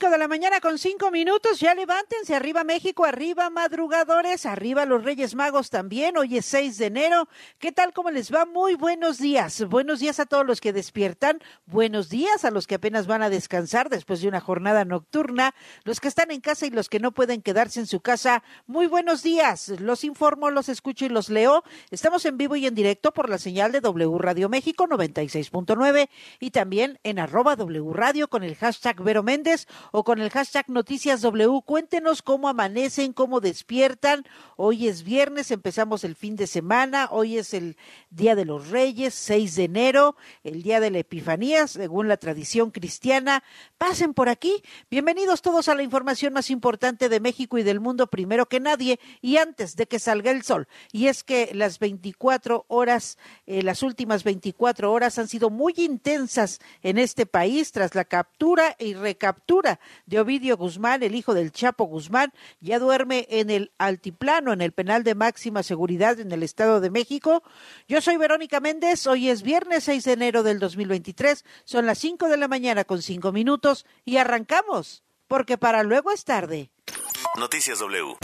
5 de la mañana con 5 minutos, ya levántense, arriba México, arriba madrugadores, arriba los Reyes Magos también, hoy es 6 de enero, ¿qué tal, cómo les va? Muy buenos días, buenos días a todos los que despiertan, buenos días a los que apenas van a descansar después de una jornada nocturna, los que están en casa y los que no pueden quedarse en su casa, muy buenos días, los informo, los escucho y los leo, estamos en vivo y en directo por la señal de W Radio México 96.9 y también en arroba W Radio con el hashtag Vero Méndez o con el hashtag Noticias W. Cuéntenos cómo amanecen, cómo despiertan. Hoy es viernes, empezamos el fin de semana. Hoy es el Día de los Reyes, 6 de enero, el Día de la Epifanía, según la tradición cristiana. Pasen por aquí. Bienvenidos todos a la información más importante de México y del mundo, primero que nadie y antes de que salga el sol. Y es que las 24 horas, eh, las últimas 24 horas han sido muy intensas en este país tras la captura y recaptura de Ovidio Guzmán, el hijo del Chapo Guzmán, ya duerme en el altiplano, en el penal de máxima seguridad en el Estado de México. Yo soy Verónica Méndez, hoy es viernes 6 de enero del 2023, son las 5 de la mañana con 5 minutos y arrancamos, porque para luego es tarde. Noticias W.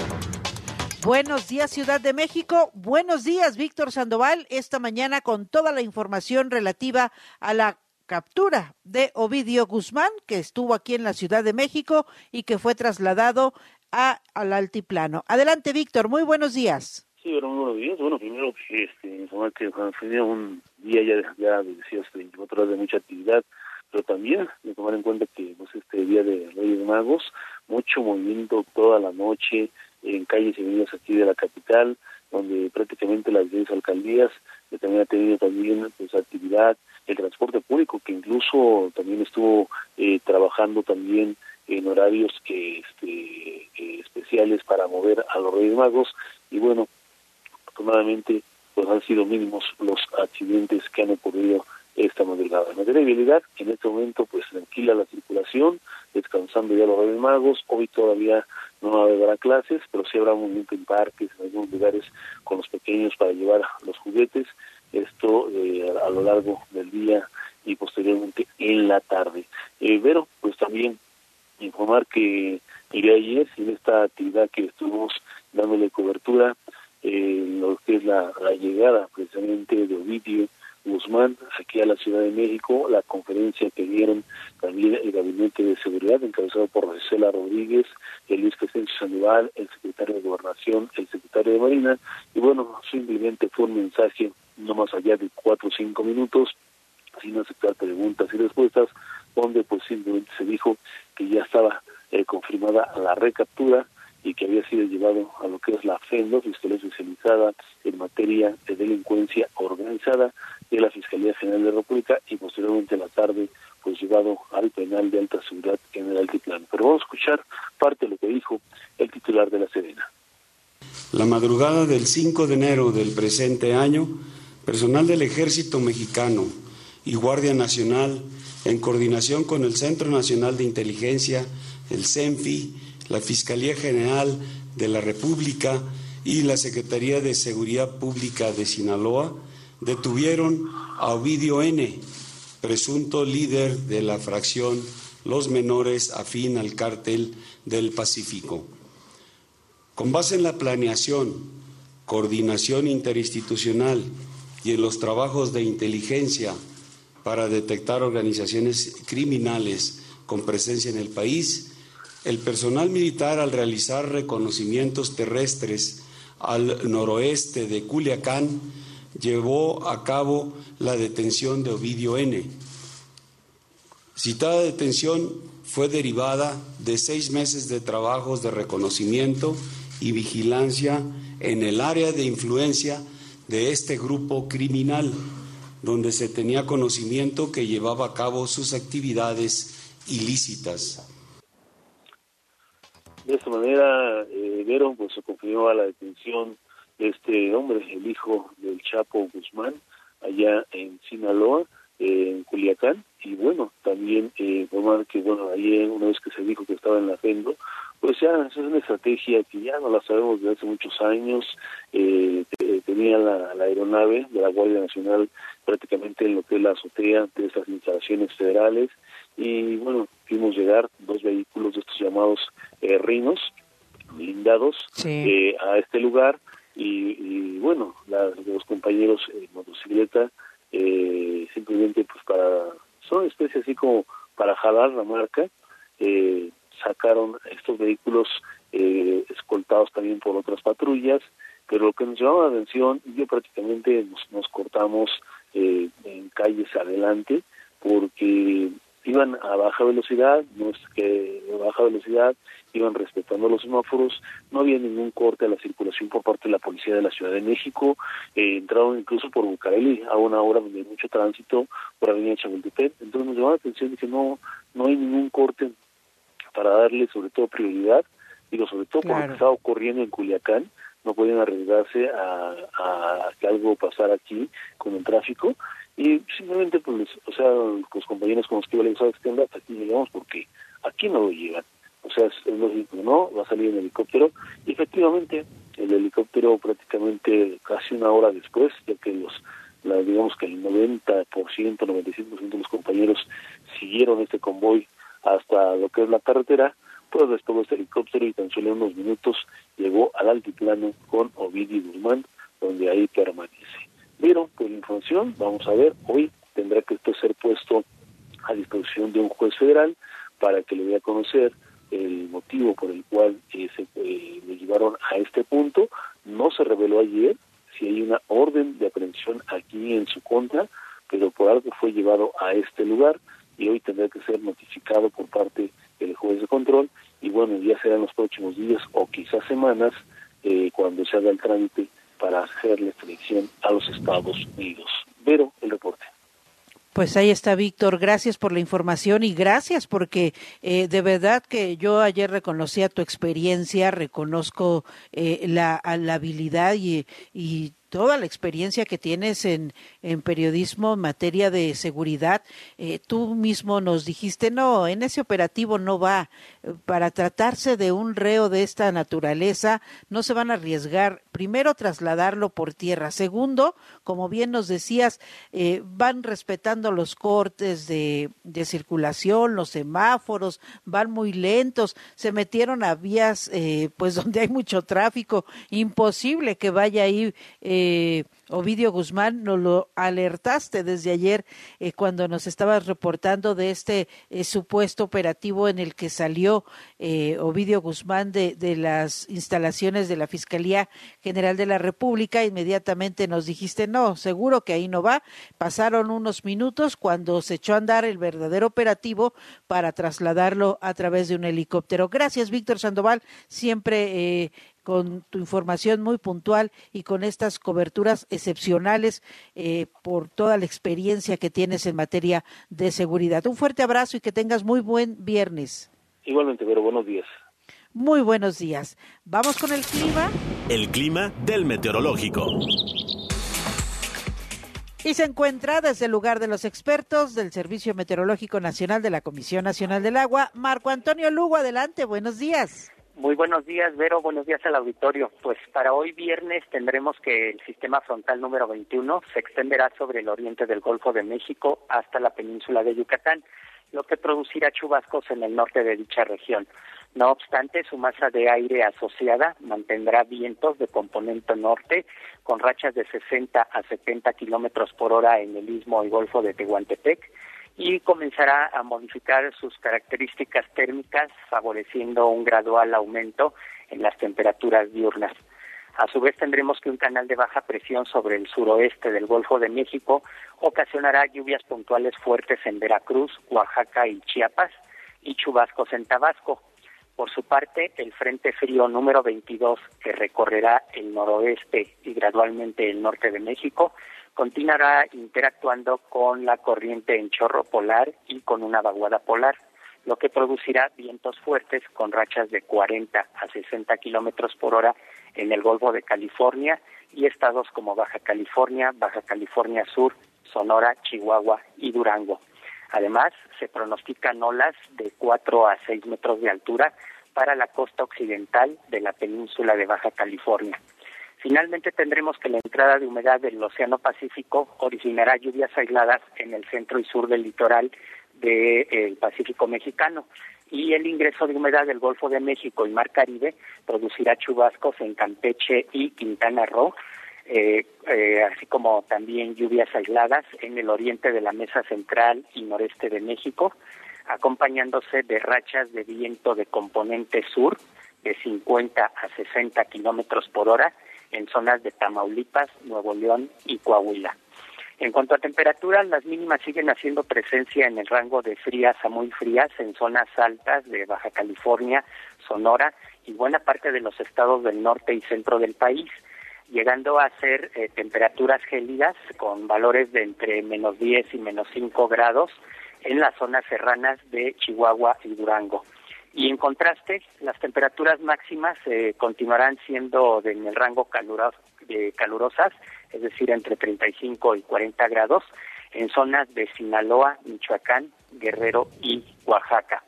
Buenos días, Ciudad de México. Buenos días, Víctor Sandoval. Esta mañana con toda la información relativa a la captura de Ovidio Guzmán, que estuvo aquí en la Ciudad de México y que fue trasladado a, al altiplano. Adelante, Víctor, muy buenos días. Sí, bueno, muy buenos días. Bueno, primero, este, informar que fue un día ya, ya decías, 24 horas de mucha actividad, pero también de tomar en cuenta que pues, este día de Reyes Magos, mucho movimiento toda la noche en calles y avenidas aquí de la capital, donde prácticamente las 10 alcaldías también ha tenido también pues, actividad, el transporte público que incluso también estuvo eh, trabajando también en horarios que este, especiales para mover a los Reyes Magos y bueno, afortunadamente pues han sido mínimos los accidentes que han ocurrido esta madrugada. En materia de vialidad, en este momento pues tranquila la circulación, descansando ya los Reyes Magos, hoy todavía no habrá clases, pero sí habrá movimiento en parques, en algunos lugares con los para llevar los juguetes, esto eh, a lo largo del día y posteriormente en la tarde. Eh, pues también informar que de ayer, en esta actividad que estuvimos dándole cobertura, eh, lo que es la, llegada precisamente de Ovidio Guzmán aquí a la Ciudad de México, la conferencia que dieron también el Gabinete de Seguridad encabezado por Gisela Rodríguez, el Luis Crescencio Sandoval, el secretario de Gobernación, el secretario de Marina, y bueno, simplemente fue un mensaje no más allá de cuatro o cinco minutos, sin aceptar preguntas y respuestas, donde pues simplemente se dijo que ya estaba eh, confirmada la recaptura y que había sido llevado a lo que es la FENDO, Fiscalía Especializada en Materia de Delincuencia Organizada de la Fiscalía General de la República y posteriormente en la tarde pues llevado al penal de alta seguridad en el altiplano. Pero vamos a escuchar parte de lo que dijo el titular de la Serena. La madrugada del 5 de enero del presente año, personal del Ejército Mexicano y Guardia Nacional, en coordinación con el Centro Nacional de Inteligencia, el CENFI, la Fiscalía General de la República y la Secretaría de Seguridad Pública de Sinaloa, detuvieron a Ovidio N., presunto líder de la fracción Los Menores afín al cártel del Pacífico. Con base en la planeación, coordinación interinstitucional y en los trabajos de inteligencia para detectar organizaciones criminales con presencia en el país, el personal militar al realizar reconocimientos terrestres al noroeste de Culiacán llevó a cabo la detención de Ovidio N. Citada detención fue derivada de seis meses de trabajos de reconocimiento y vigilancia en el área de influencia de este grupo criminal, donde se tenía conocimiento que llevaba a cabo sus actividades ilícitas. De esta manera, eh, Vero pues, se confirmó a la detención de este hombre, el hijo del Chapo Guzmán, allá en Sinaloa, en Culiacán y bueno, también eh, que bueno, ayer una vez que se dijo que estaba en la FENDO, pues ya es una estrategia que ya no la sabemos desde hace muchos años, eh, tenía la, aeronave de la Guardia Nacional prácticamente en lo que es la azotea de estas instalaciones federales. Y bueno, vimos llegar dos vehículos de estos llamados eh, rinos blindados eh, a este lugar. Y, bueno, los compañeros en motocicleta eh, simplemente pues para, son especies así como para jalar la marca, eh, sacaron estos vehículos eh, escoltados también por otras patrullas, pero lo que nos llamaba la atención, yo prácticamente nos, nos cortamos eh, en calles adelante porque iban a baja velocidad, no es que a baja velocidad, iban respetando los semáforos, no había ningún corte a la circulación por parte de la policía de la Ciudad de México, eh, entraron incluso por Bucareli a una hora donde hay mucho tránsito por Avenida Chapultepec, entonces nos llamó la atención de que no, no hay ningún corte para darle sobre todo prioridad, digo sobre todo por lo que estaba ocurriendo en Culiacán, no pueden arriesgarse a, a que algo pasara aquí con el tráfico. Y simplemente pues o sea los compañeros con los que yo les que hasta aquí llegamos porque aquí no lo llegan o sea es, lógico no va a salir en helicóptero. Y efectivamente el helicóptero prácticamente casi una hora después ya que los la, digamos que el 90% 95% de los compañeros siguieron este convoy hasta lo que es la carretera pues despegó este helicóptero y tan solo unos minutos llegó al altiplano con Ovidio Guzmán donde ahí permanece pero por información, vamos a ver, hoy tendrá que esto ser puesto a disposición de un juez federal para que le dé a conocer el motivo por el cual eh, se eh, le llevaron a este punto. No se reveló ayer si hay una orden de aprehensión aquí en su contra, pero por algo fue llevado a este lugar y hoy tendrá que ser notificado por parte del juez de control y bueno, ya serán los próximos días o quizás semanas eh, cuando se haga el trámite para hacer la a los Estados Unidos. Pero el reporte. Pues ahí está, Víctor. Gracias por la información y gracias porque eh, de verdad que yo ayer reconocía tu experiencia, reconozco eh, la, la, habilidad y, y toda la experiencia que tienes en, en periodismo en materia de seguridad, eh, tú mismo nos dijiste, no, en ese operativo no va. Para tratarse de un reo de esta naturaleza, no se van a arriesgar, primero, trasladarlo por tierra. Segundo, como bien nos decías, eh, van respetando los cortes de, de, circulación, los semáforos, van muy lentos, se metieron a vías, eh, pues donde hay mucho tráfico, imposible que vaya ahí. Eh, eh, Ovidio Guzmán, nos lo alertaste desde ayer eh, cuando nos estabas reportando de este eh, supuesto operativo en el que salió eh, Ovidio Guzmán de, de, las instalaciones de la Fiscalía General de la República. Inmediatamente nos dijiste, no, seguro que ahí no va. Pasaron unos minutos cuando se echó a andar el verdadero operativo para trasladarlo a través de un helicóptero. Gracias, Víctor Sandoval, siempre con tu información muy puntual y con estas coberturas excepcionales eh, por toda la experiencia que tienes en materia de seguridad. Un fuerte abrazo y que tengas muy buen viernes. Igualmente, pero buenos días. Muy buenos días. Vamos con el clima. El clima del meteorológico. Y se encuentra desde el lugar de los expertos del Servicio Meteorológico Nacional de la Comisión Nacional del Agua, Marco Antonio Lugo. Adelante, buenos días. Muy buenos días, Vero. Buenos días al auditorio. Pues para hoy viernes tendremos que el sistema frontal número 21 se extenderá sobre el oriente del Golfo de México hasta la península de Yucatán, lo que producirá chubascos en el norte de dicha región. No obstante, su masa de aire asociada mantendrá vientos de componente norte con rachas de 60 a 70 kilómetros por hora en el istmo y golfo de Tehuantepec y comenzará a modificar sus características térmicas, favoreciendo un gradual aumento en las temperaturas diurnas. A su vez tendremos que un canal de baja presión sobre el suroeste del Golfo de México ocasionará lluvias puntuales fuertes en Veracruz, Oaxaca y Chiapas y chubascos en Tabasco. Por su parte, el Frente Frío número 22, que recorrerá el noroeste y gradualmente el norte de México, continuará interactuando con la corriente en chorro polar y con una vaguada polar, lo que producirá vientos fuertes con rachas de 40 a 60 kilómetros por hora en el Golfo de California y estados como Baja California, Baja California Sur, Sonora, Chihuahua y Durango. Además, se pronostican olas de 4 a 6 metros de altura para la costa occidental de la península de Baja California. Finalmente tendremos que la entrada de humedad del Océano Pacífico originará lluvias aisladas en el centro y sur del litoral del Pacífico mexicano. Y el ingreso de humedad del Golfo de México y Mar Caribe producirá chubascos en Campeche y Quintana Roo, eh, eh, así como también lluvias aisladas en el oriente de la mesa central y noreste de México, acompañándose de rachas de viento de componente sur de 50 a 60 kilómetros por hora en zonas de Tamaulipas, Nuevo León y Coahuila. En cuanto a temperaturas, las mínimas siguen haciendo presencia en el rango de frías a muy frías en zonas altas de Baja California, Sonora y buena parte de los estados del norte y centro del país, llegando a ser eh, temperaturas gélidas con valores de entre menos 10 y menos 5 grados en las zonas serranas de Chihuahua y Durango. Y en contraste, las temperaturas máximas eh, continuarán siendo en el rango de calurosas, es decir, entre 35 y 40 grados, en zonas de Sinaloa, Michoacán, Guerrero y Oaxaca.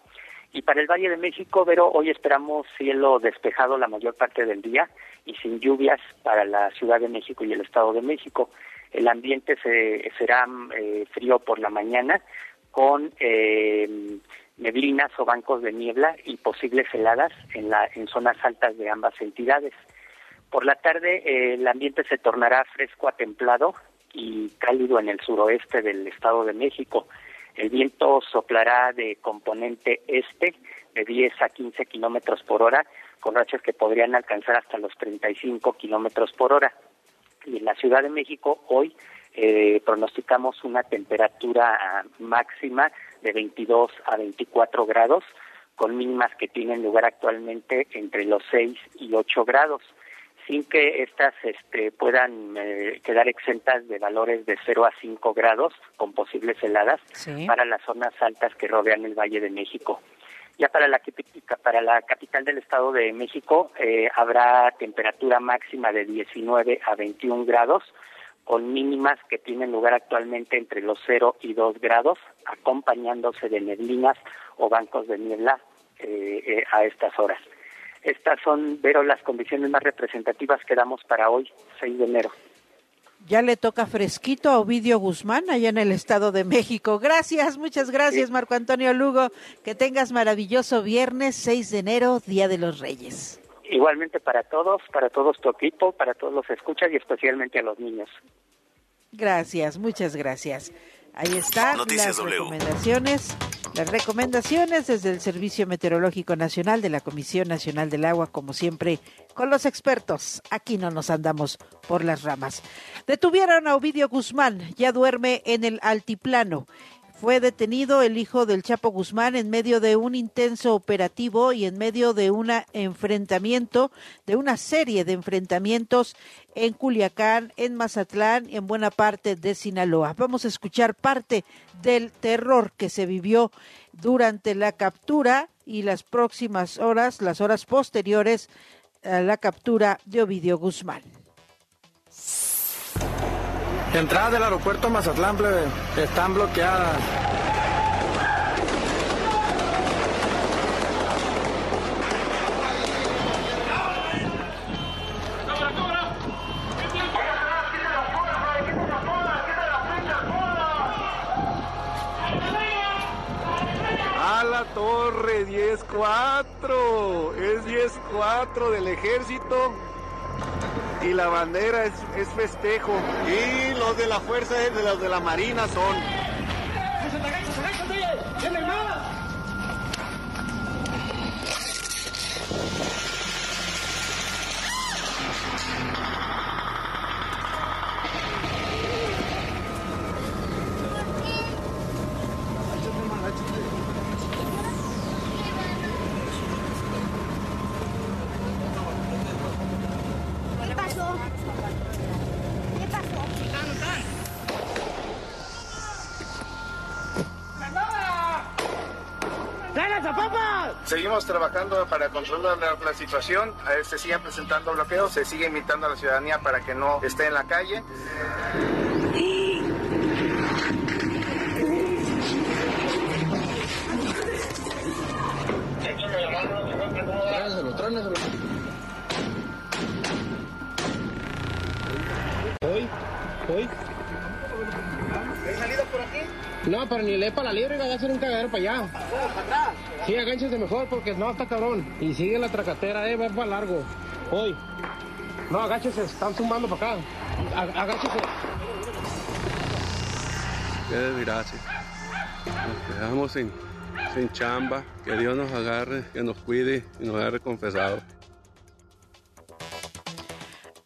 Y para el Valle de México, Vero, hoy esperamos cielo despejado la mayor parte del día y sin lluvias para la Ciudad de México y el Estado de México. El ambiente se, será eh, frío por la mañana con eh, neblinas o bancos de niebla y posibles heladas en, la, en zonas altas de ambas entidades. Por la tarde eh, el ambiente se tornará fresco a templado y cálido en el suroeste del Estado de México. El viento soplará de componente este de 10 a 15 kilómetros por hora, con rachas que podrían alcanzar hasta los 35 kilómetros por hora. Y en la Ciudad de México hoy eh, pronosticamos una temperatura máxima de 22 a 24 grados, con mínimas que tienen lugar actualmente entre los 6 y 8 grados, sin que éstas este, puedan eh, quedar exentas de valores de 0 a 5 grados, con posibles heladas, para las zonas altas que rodean el Valle de México. Ya para la, para la capital del Estado de México eh, habrá temperatura máxima de 19 a 21 grados, con mínimas que tienen lugar actualmente entre los 0 y 2 grados, acompañándose de neblinas o bancos de niebla eh, eh, a estas horas. Estas son, Vero, las condiciones más representativas que damos para hoy, 6 de enero. Ya le toca fresquito a Ovidio Guzmán allá en el Estado de México. Gracias, muchas gracias, Marco Antonio Lugo. Que tengas maravilloso viernes 6 de enero, Día de los Reyes. Igualmente para todos, para todos tu equipo, para todos los escuchas y especialmente a los niños. Gracias, muchas gracias. Ahí están las recomendaciones. Las recomendaciones desde el Servicio Meteorológico Nacional de la Comisión Nacional del Agua, como siempre, con los expertos. Aquí no nos andamos por las ramas. Detuvieron a Ovidio Guzmán, ya duerme en el altiplano. Fue detenido el hijo del Chapo Guzmán en medio de un intenso operativo y en medio de un enfrentamiento, de una serie de enfrentamientos en Culiacán, en Mazatlán y en buena parte de Sinaloa. Vamos a escuchar parte del terror que se vivió durante la captura y las próximas horas, las horas posteriores a la captura de Ovidio Guzmán. Entrada del aeropuerto Mazatlán, plebe, están bloqueadas. A la torre 10-4, es 10-4 del ejército y la bandera es, es, festejo. Y los de la fuerza de los de la marina son. seguimos trabajando para controlar la, la situación. Eh, se siguen presentando bloqueos, se sigue invitando a la ciudadanía para que no esté en la calle. Tráneselo, tráneselo. Hoy, hoy. ¿Hay salida por aquí? No, pero ni le para la libre, va a hacer un cagadero para allá. Ah, ¿Para atrás? Sí, agánchese mejor porque no está cabrón. Y sigue la tracatera, eh, va para largo. Hoy. No, agáchese, están tumbando para acá. Agáchese. Qué desgracia. Nos quedamos sin, sin chamba. Que Dios nos agarre, que nos cuide y nos agarre confesados.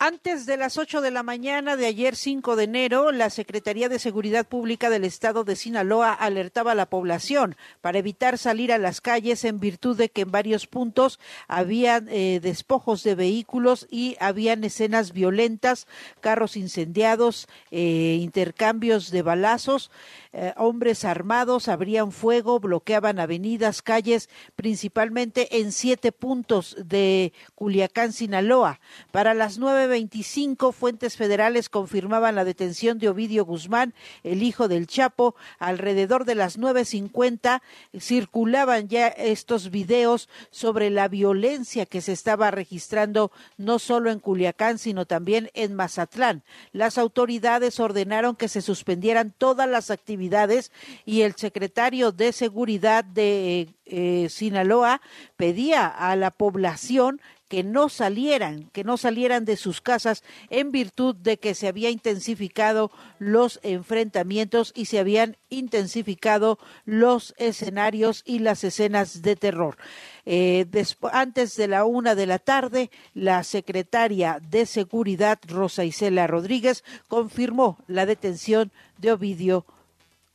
Antes de las 8 de la mañana de ayer 5 de enero, la Secretaría de Seguridad Pública del Estado de Sinaloa alertaba a la población para evitar salir a las calles en virtud de que en varios puntos había eh, despojos de vehículos y habían escenas violentas, carros incendiados, eh, intercambios de balazos. Eh, hombres armados abrían fuego, bloqueaban avenidas, calles, principalmente en siete puntos de Culiacán, Sinaloa. Para las 9.25, fuentes federales confirmaban la detención de Ovidio Guzmán, el hijo del Chapo. Alrededor de las 9.50 circulaban ya estos videos sobre la violencia que se estaba registrando no solo en Culiacán, sino también en Mazatlán. Las autoridades ordenaron que se suspendieran todas las actividades y el secretario de Seguridad de eh, Sinaloa pedía a la población que no salieran, que no salieran de sus casas en virtud de que se había intensificado los enfrentamientos y se habían intensificado los escenarios y las escenas de terror. Eh, antes de la una de la tarde, la secretaria de Seguridad, Rosa Isela Rodríguez, confirmó la detención de Ovidio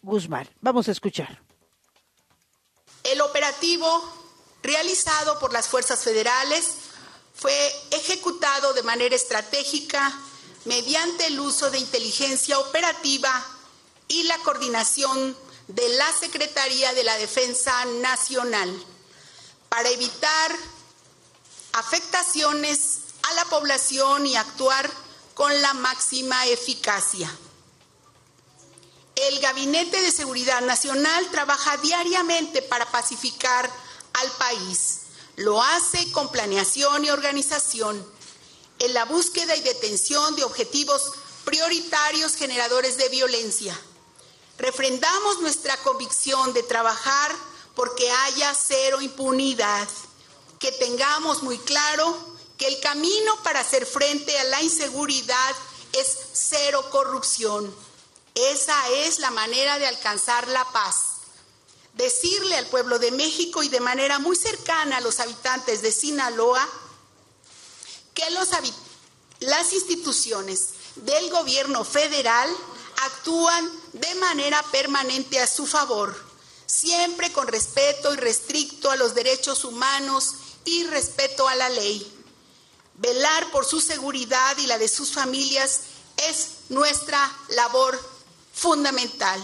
Guzmán. Vamos a escuchar. El operativo realizado por las fuerzas federales fue ejecutado de manera estratégica mediante el uso de inteligencia operativa y la coordinación de la Secretaría de la Defensa Nacional para evitar afectaciones a la población y actuar con la máxima eficacia. El Gabinete de Seguridad Nacional trabaja diariamente para pacificar al país. Lo hace con planeación y organización en la búsqueda y detención de objetivos prioritarios generadores de violencia. Refrendamos nuestra convicción de trabajar porque haya cero impunidad, que tengamos muy claro que el camino para hacer frente a la inseguridad es cero corrupción esa es la manera de alcanzar la paz. Decirle al pueblo de México y de manera muy cercana a los habitantes de Sinaloa que las instituciones del gobierno federal actúan de manera permanente a su favor, siempre con respeto y restricto a los derechos humanos y respeto a la ley. Velar por su seguridad y la de sus familias es nuestra labor fundamental.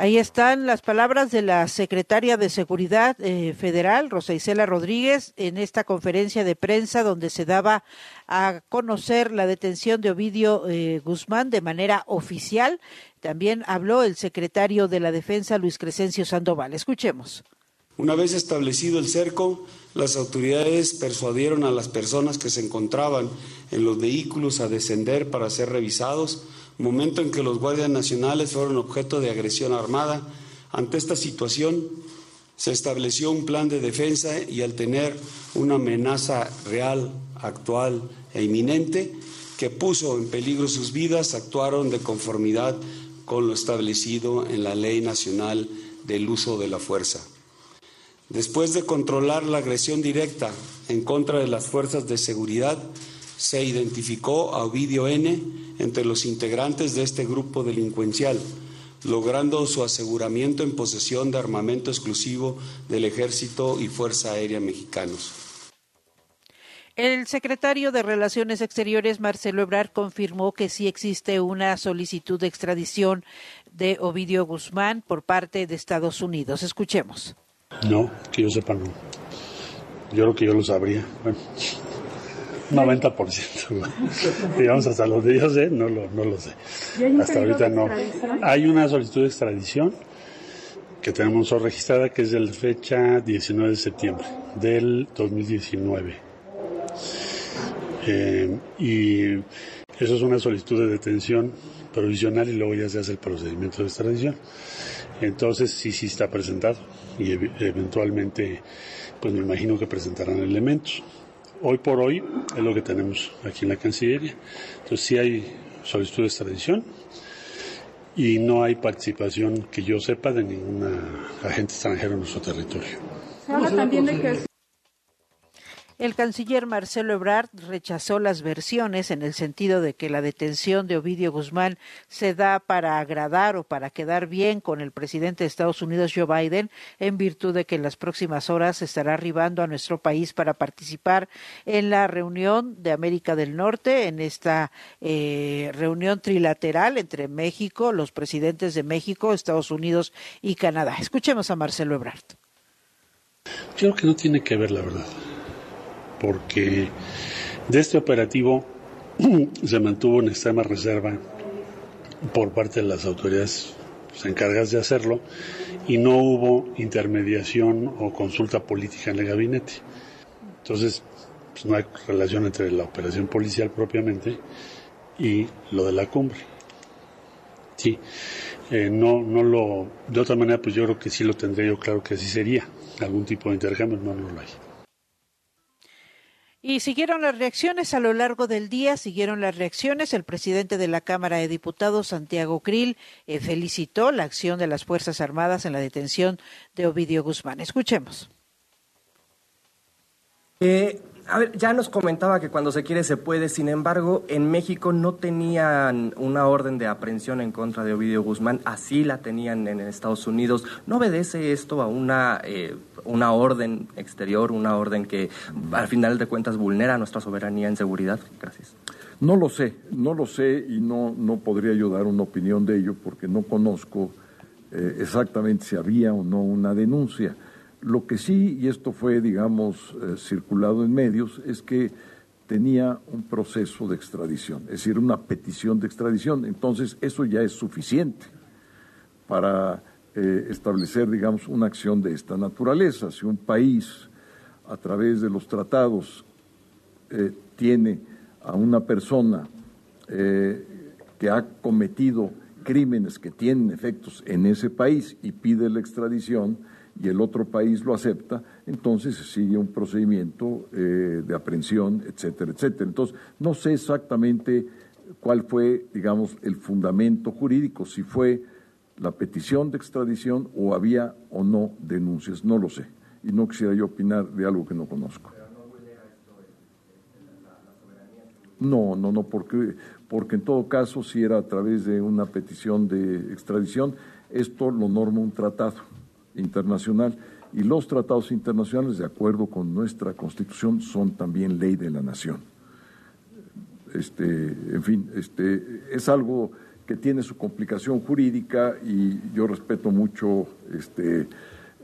Ahí están las palabras de la secretaria de Seguridad eh, Federal, Rosa Isela Rodríguez, en esta conferencia de prensa donde se daba a conocer la detención de Ovidio eh, Guzmán de manera oficial. También habló el secretario de la Defensa, Luis Crescencio Sandoval. Escuchemos. Una vez establecido el cerco, las autoridades persuadieron a las personas que se encontraban en los vehículos a descender para ser revisados momento en que los guardias nacionales fueron objeto de agresión armada. Ante esta situación, se estableció un plan de defensa y al tener una amenaza real, actual e inminente que puso en peligro sus vidas, actuaron de conformidad con lo establecido en la Ley Nacional del Uso de la Fuerza. Después de controlar la agresión directa en contra de las fuerzas de seguridad, se identificó a Ovidio N entre los integrantes de este grupo delincuencial, logrando su aseguramiento en posesión de armamento exclusivo del Ejército y Fuerza Aérea Mexicanos. El secretario de Relaciones Exteriores, Marcelo Ebrard, confirmó que sí existe una solicitud de extradición de Ovidio Guzmán por parte de Estados Unidos. Escuchemos. No, que yo sepa no. Yo creo que yo lo sabría. 90%. Digamos, hasta los de no lo, no lo sé. Hasta ahorita no. Hay una solicitud de extradición que tenemos registrada que es de la fecha 19 de septiembre del 2019. Eh, y eso es una solicitud de detención provisional y luego ya se hace el procedimiento de extradición. Entonces sí, sí está presentado y eventualmente, pues me imagino que presentarán elementos. Hoy por hoy es lo que tenemos aquí en la Cancillería. Entonces sí hay solicitud de extradición y no hay participación que yo sepa de ningún agente extranjero en nuestro territorio. El canciller Marcelo Ebrard rechazó las versiones en el sentido de que la detención de Ovidio Guzmán se da para agradar o para quedar bien con el presidente de Estados Unidos, Joe Biden, en virtud de que en las próximas horas estará arribando a nuestro país para participar en la reunión de América del Norte, en esta eh, reunión trilateral entre México, los presidentes de México, Estados Unidos y Canadá. Escuchemos a Marcelo Ebrard. Yo creo que no tiene que ver, la verdad porque de este operativo se mantuvo en extrema reserva por parte de las autoridades encargadas de hacerlo y no hubo intermediación o consulta política en el gabinete. Entonces, pues, no hay relación entre la operación policial propiamente y lo de la cumbre. Sí, eh, no, no lo, de otra manera, pues yo creo que sí lo tendría yo claro que así sería. Algún tipo de intercambio, no lo hay. Y siguieron las reacciones a lo largo del día, siguieron las reacciones. El presidente de la Cámara de Diputados, Santiago Krill, eh, felicitó la acción de las Fuerzas Armadas en la detención de Ovidio Guzmán. Escuchemos. Eh, a ver, ya nos comentaba que cuando se quiere se puede, sin embargo, en México no tenían una orden de aprehensión en contra de Ovidio Guzmán, así la tenían en Estados Unidos. ¿No obedece esto a una, eh, una orden exterior, una orden que al final de cuentas vulnera nuestra soberanía en seguridad? Gracias. No lo sé, no lo sé y no, no podría yo dar una opinión de ello porque no conozco eh, exactamente si había o no una denuncia. Lo que sí, y esto fue, digamos, eh, circulado en medios, es que tenía un proceso de extradición, es decir, una petición de extradición. Entonces, eso ya es suficiente para eh, establecer, digamos, una acción de esta naturaleza. Si un país, a través de los tratados, eh, tiene a una persona que ha cometido crímenes que tienen efectos en ese país y pide la extradición, y el otro país lo acepta, entonces se sigue un procedimiento eh, de aprehensión, etcétera, etcétera. Entonces, no sé exactamente cuál fue, digamos, el fundamento jurídico, si fue la petición de extradición o había o no denuncias, no lo sé. Y no quisiera yo opinar de algo que no conozco. No, no, no, porque, porque en todo caso, si era a través de una petición de extradición, esto lo norma un tratado internacional y los tratados internacionales, de acuerdo con nuestra Constitución, son también ley de la nación. Este, en fin, este, es algo que tiene su complicación jurídica y yo respeto mucho este,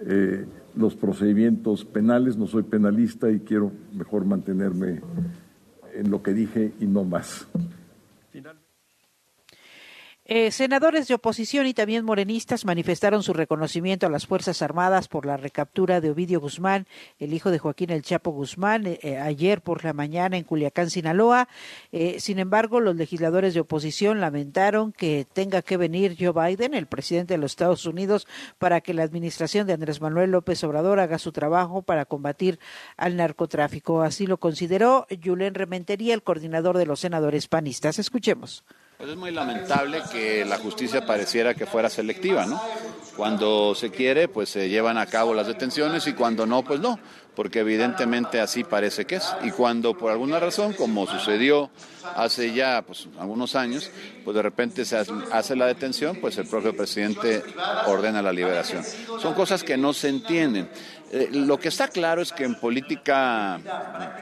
eh, los procedimientos penales, no soy penalista y quiero mejor mantenerme en lo que dije y no más. Eh, senadores de oposición y también morenistas manifestaron su reconocimiento a las Fuerzas Armadas por la recaptura de Ovidio Guzmán, el hijo de Joaquín El Chapo Guzmán, eh, eh, ayer por la mañana en Culiacán, Sinaloa. sin embargo, los legisladores de oposición lamentaron que tenga que venir Joe Biden, el presidente de los Estados Unidos, para que la administración de Andrés Manuel López Obrador haga su trabajo para combatir al narcotráfico. Así lo consideró Julen Rementería, el coordinador de los senadores panistas. Escuchemos. Pues es muy lamentable que la justicia pareciera que fuera selectiva, ¿no? Cuando se quiere, pues se llevan a cabo las detenciones y cuando no, pues no, porque evidentemente así parece que es. Y cuando por alguna razón, como sucedió hace ya pues, algunos años, pues de repente se hace la detención, pues el propio presidente ordena la liberación. Son cosas que no se entienden. Eh, lo que está claro es que en política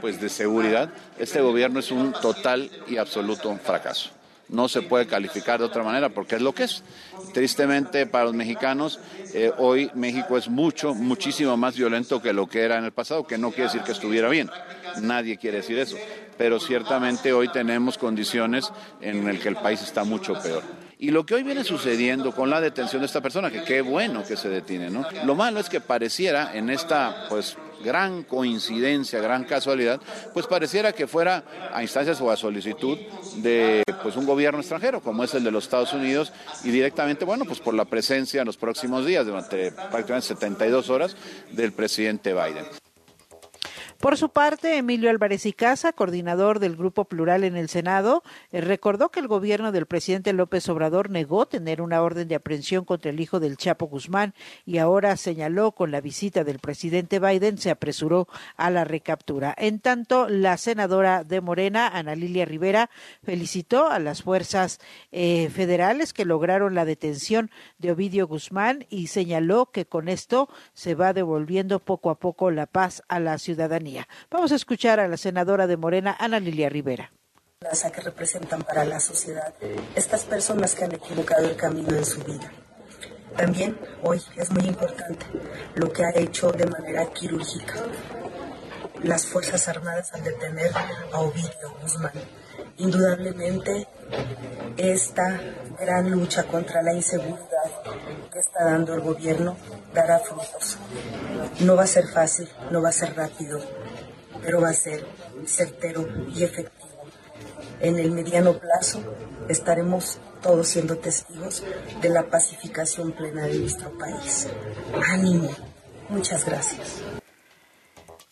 pues, de seguridad, este gobierno es un total y absoluto fracaso no se puede calificar de otra manera porque es lo que es. Tristemente para los mexicanos, eh, hoy México es mucho, muchísimo más violento que lo que era en el pasado, que no quiere decir que estuviera bien. Nadie quiere decir eso. Pero ciertamente hoy tenemos condiciones en las que el país está mucho peor. Y lo que hoy viene sucediendo con la detención de esta persona, que qué bueno que se detiene, ¿no? Lo malo es que pareciera en esta, pues, gran coincidencia, gran casualidad, pues pareciera que fuera a instancias o a solicitud de pues un gobierno extranjero, como es el de los Estados Unidos, y directamente, bueno, pues por la presencia en los próximos días, durante prácticamente 72 horas, del presidente Biden. Por su parte, Emilio Álvarez y Casa, coordinador del Grupo Plural en el Senado, eh, recordó que el gobierno del presidente López Obrador negó tener una orden de aprehensión contra el hijo del Chapo Guzmán y ahora señaló con la visita del presidente Biden se apresuró a la recaptura. En tanto, la senadora de Morena, Ana Lilia Rivera, felicitó a las fuerzas eh, federales que lograron la detención de Ovidio Guzmán y señaló que con esto se va devolviendo poco a poco la paz a la ciudadanía. Vamos a escuchar a la senadora de Morena, Ana Lilia Rivera que representan para la sociedad estas personas que han equivocado el camino en su vida. También hoy es muy importante lo que ha hecho de manera quirúrgica las Fuerzas Armadas al detener a Ovidio Guzmán. Indudablemente esta gran lucha contra la inseguridad que está dando el gobierno dará frutos. No va a ser fácil, no va a ser rápido, pero va a ser certero y efectivo. En el mediano plazo estaremos todos siendo testigos de la pacificación plena de nuestro país. Ánimo. Muchas gracias.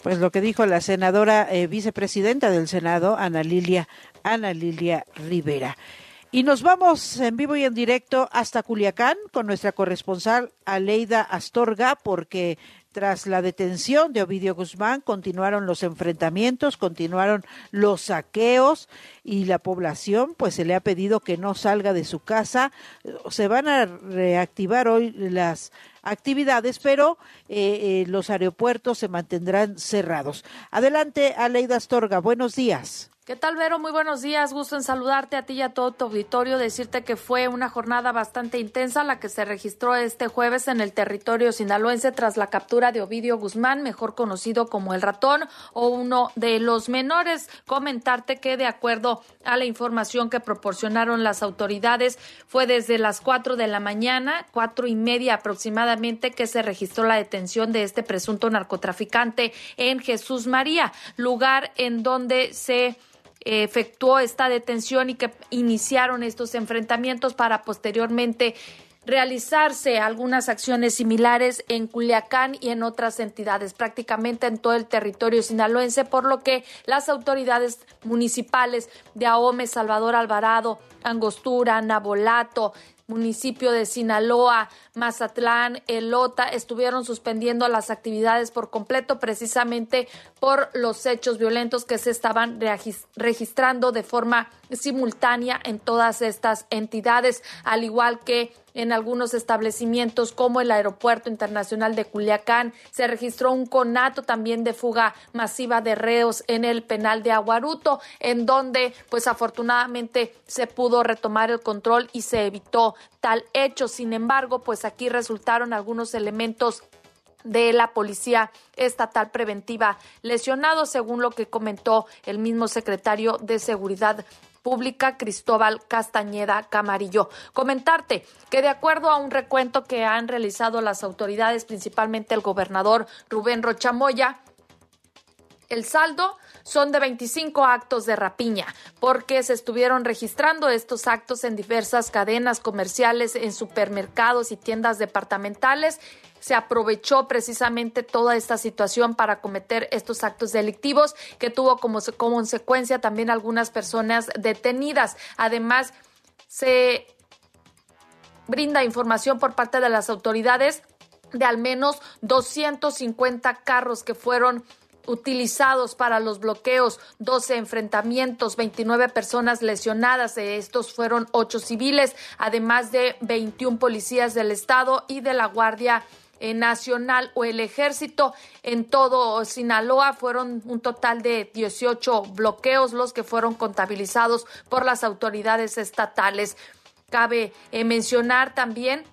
Pues lo que dijo la senadora eh, vicepresidenta del Senado, Ana Lilia, Ana Lilia Rivera. Y nos vamos en vivo y en directo hasta Culiacán con nuestra corresponsal Aleida Astorga, porque tras la detención de Ovidio Guzmán, continuaron los enfrentamientos, continuaron los saqueos y la población pues se le ha pedido que no salga de su casa. Se van a reactivar hoy las actividades, pero eh, eh, los aeropuertos se mantendrán cerrados. Adelante, Aleida Astorga, buenos días. ¿Qué tal, Vero? Muy buenos días. Gusto en saludarte a ti y a todo tu auditorio. Decirte que fue una jornada bastante intensa la que se registró este jueves en el territorio sinaloense tras la captura de Ovidio Guzmán, mejor conocido como el ratón o uno de los menores. Comentarte que, de acuerdo a la información que proporcionaron las autoridades, fue desde las cuatro de la mañana, cuatro y media aproximadamente, que se registró la detención de este presunto narcotraficante en Jesús María, lugar en donde se efectuó esta detención y que iniciaron estos enfrentamientos para posteriormente realizarse algunas acciones similares en Culiacán y en otras entidades, prácticamente en todo el territorio sinaloense, por lo que las autoridades municipales de Ahome, Salvador Alvarado, Angostura, Nabolato, municipio de Sinaloa, Mazatlán, Elota, estuvieron suspendiendo las actividades por completo precisamente por los hechos violentos que se estaban registrando de forma simultánea en todas estas entidades, al igual que en algunos establecimientos como el Aeropuerto Internacional de Culiacán. Se registró un conato también de fuga masiva de reos en el penal de Aguaruto, en donde pues afortunadamente se pudo retomar el control y se evitó tal hecho. Sin embargo, pues aquí resultaron algunos elementos de la Policía Estatal Preventiva lesionados, según lo que comentó el mismo secretario de Seguridad Pública Cristóbal Castañeda Camarillo. Comentarte que de acuerdo a un recuento que han realizado las autoridades, principalmente el gobernador Rubén Rochamoya, el saldo son de 25 actos de rapiña, porque se estuvieron registrando estos actos en diversas cadenas comerciales, en supermercados y tiendas departamentales se aprovechó precisamente toda esta situación para cometer estos actos delictivos que tuvo como, consecuencia también algunas personas detenidas. Además, se brinda información por parte de las autoridades de al menos 250 carros que fueron utilizados para los bloqueos, 12 enfrentamientos, 29 personas lesionadas, de estos fueron 8 civiles, además de 21 policías del Estado y de la Guardia eh, Nacional o el Ejército. En todo Sinaloa fueron un total de 18 bloqueos los que fueron contabilizados por las autoridades estatales. Cabe eh, mencionar también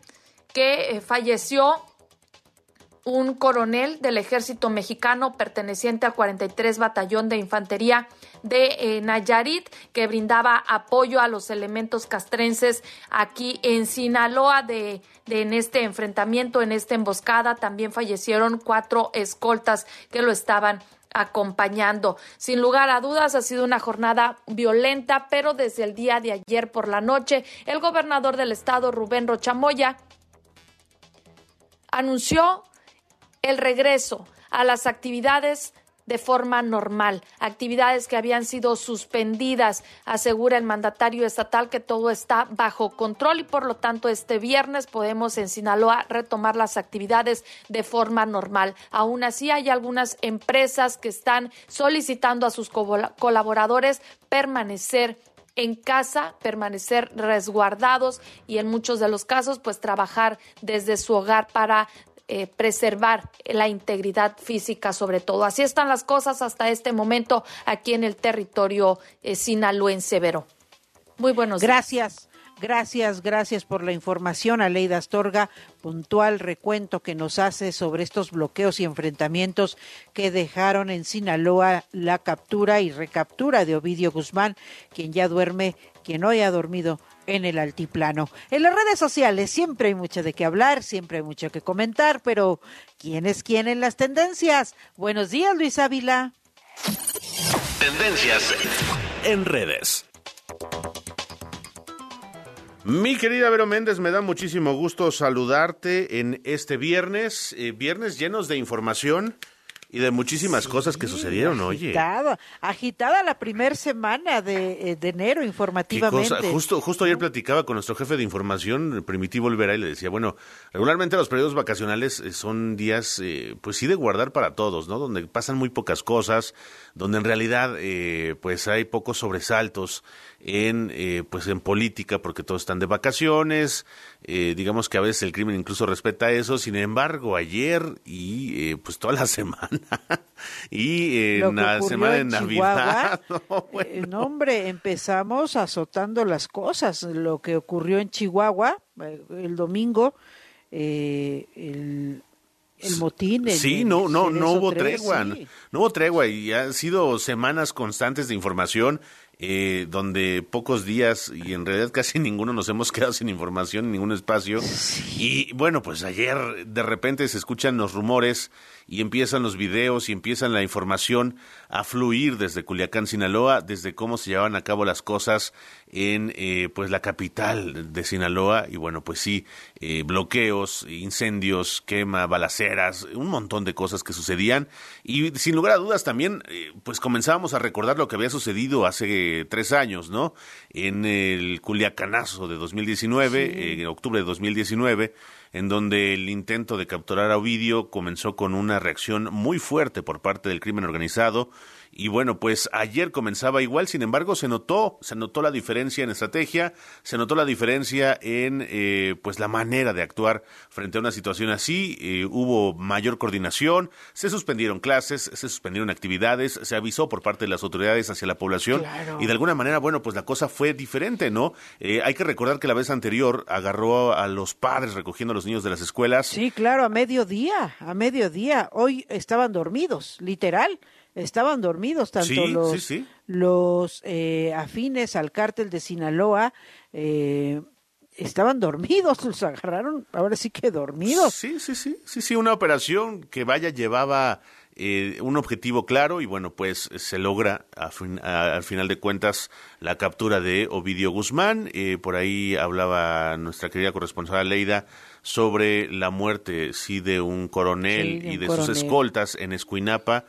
que eh, falleció un coronel del ejército mexicano perteneciente al 43 Batallón de Infantería de eh, Nayarit, que brindaba apoyo a los elementos castrenses aquí en Sinaloa de, de, en este enfrentamiento, en esta emboscada. También fallecieron cuatro escoltas que lo estaban acompañando. Sin lugar a dudas, ha sido una jornada violenta, pero desde el día de ayer por la noche, el gobernador del estado, Rubén Rochamoya, anunció el regreso a las actividades de forma normal, actividades que habían sido suspendidas. Asegura el mandatario estatal que todo está bajo control y por lo tanto este viernes podemos en Sinaloa retomar las actividades de forma normal. Aún así hay algunas empresas que están solicitando a sus colaboradores permanecer en casa, permanecer resguardados y en muchos de los casos pues trabajar desde su hogar para eh, preservar la integridad física sobre todo. Así están las cosas hasta este momento aquí en el territorio eh, sinaloense, Vero. Muy buenos días. Gracias. Gracias, gracias por la información, Aleida Astorga, puntual recuento que nos hace sobre estos bloqueos y enfrentamientos que dejaron en Sinaloa la captura y recaptura de Ovidio Guzmán, quien ya duerme, quien hoy ha dormido en el altiplano. En las redes sociales siempre hay mucho de qué hablar, siempre hay mucho que comentar, pero ¿quién es quién en las tendencias? Buenos días, Luis Ávila. Tendencias en redes. Mi querida Vero Méndez, me da muchísimo gusto saludarte en este viernes, eh, viernes llenos de información y de muchísimas cosas que sucedieron, oye. Agitada, agitada la primera semana de, eh, de enero informativamente. Justo, justo ayer platicaba con nuestro jefe de información, Primitivo Olvera, y le decía, bueno, regularmente los periodos vacacionales eh, son días, eh, pues sí, de guardar para todos, ¿no? Donde pasan muy pocas cosas, donde en realidad, pues hay pocos sobresaltos en eh, pues en política porque todos están de vacaciones eh, digamos que a veces el crimen incluso respeta eso sin embargo ayer y eh, pues toda la semana y en la semana de navidad no, hombre empezamos azotando las cosas lo que ocurrió en Chihuahua el domingo el el motín. sí, no, no, no hubo tregua, no hubo tregua y han sido semanas constantes de información eh, donde pocos días y en realidad casi ninguno nos hemos quedado sin información en ningún espacio. Y bueno, pues ayer de repente se escuchan los rumores y empiezan los videos y empiezan la información a fluir desde Culiacán, Sinaloa, desde cómo se llevaban a cabo las cosas en eh, pues la capital de Sinaloa. Y bueno pues sí eh, bloqueos, incendios, quema, balaceras, un montón de cosas que sucedían. Y sin lugar a dudas también eh, pues comenzábamos a recordar lo que había sucedido hace tres años, ¿no? En el Culiacanazo de 2019, en octubre de 2019 en donde el intento de capturar a Ovidio comenzó con una reacción muy fuerte por parte del crimen organizado y bueno, pues ayer comenzaba igual, sin embargo, se notó, se notó la diferencia en estrategia, se notó la diferencia en eh, pues la manera de actuar frente a una situación así. Eh, hubo mayor coordinación, se suspendieron clases, se suspendieron actividades, se avisó por parte de las autoridades hacia la población y de alguna manera, bueno, pues la cosa fue diferente, ¿no? Eh, hay que recordar que la vez anterior agarró a los padres recogiendo a los niños de las escuelas. Sí, claro, a mediodía, a mediodía. Hoy estaban dormidos, literal estaban dormidos tanto los, los eh, afines al cártel de Sinaloa. Eh, estaban dormidos, los agarraron, ahora sí que dormidos. Sí, sí, sí, sí, sí, una operación que vaya llevaba eh, un objetivo claro y bueno, pues se logra al final de cuentas la captura de Ovidio Guzmán. por ahí hablaba nuestra querida corresponsal Leida sobre la muerte, sí, de un coronel y de sus escoltas en Escuinapa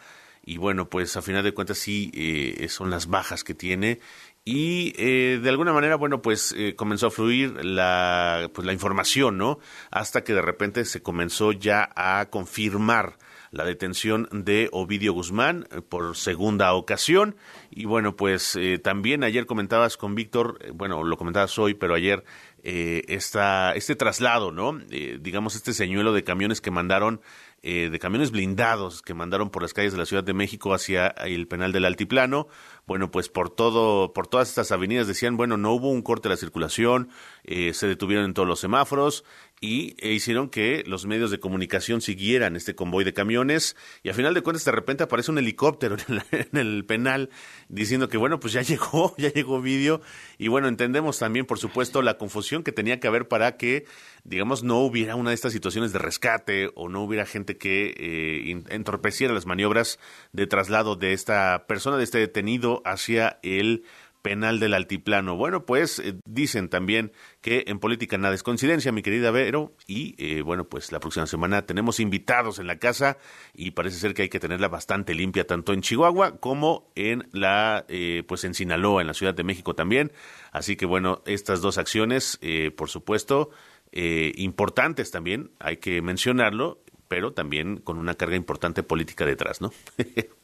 y bueno, pues a final de cuentas sí eh, son las bajas que tiene y eh, de alguna manera, bueno, pues eh, comenzó a fluir la, pues, la información, ¿no? Hasta que de repente se comenzó ya a confirmar la detención de Ovidio Guzmán por segunda ocasión. Y bueno, pues también ayer comentabas con Víctor, bueno, lo comentabas hoy, pero ayer esta, este traslado, ¿no? digamos, este señuelo de camiones que mandaron eh, de camiones blindados que mandaron por las calles de la Ciudad de México hacia el penal del Altiplano. Bueno, pues por todo, por todas estas avenidas decían, bueno, no hubo un corte de la circulación, eh, se detuvieron en todos los semáforos y e hicieron que los medios de comunicación siguieran este convoy de camiones. Y a final de cuentas de repente aparece un helicóptero en, el penal diciendo que bueno pues ya llegó ya llegó Ovidio. Y bueno entendemos también por supuesto la confusión que tenía que haber para que digamos no hubiera una de estas situaciones de rescate o no hubiera gente que eh, entorpeciera las maniobras de traslado de esta persona de este detenido hacia el penal del altiplano. Bueno, pues eh, dicen también que en política nada es coincidencia, mi querida Vero, y eh, bueno, pues la próxima semana tenemos invitados en la casa y parece ser que hay que tenerla bastante limpia tanto en Chihuahua como en la, eh, pues en Sinaloa, en la Ciudad de México también. Así que bueno, estas dos acciones, por supuesto, importantes también, hay que mencionarlo, pero también con una carga importante política detrás, ¿no?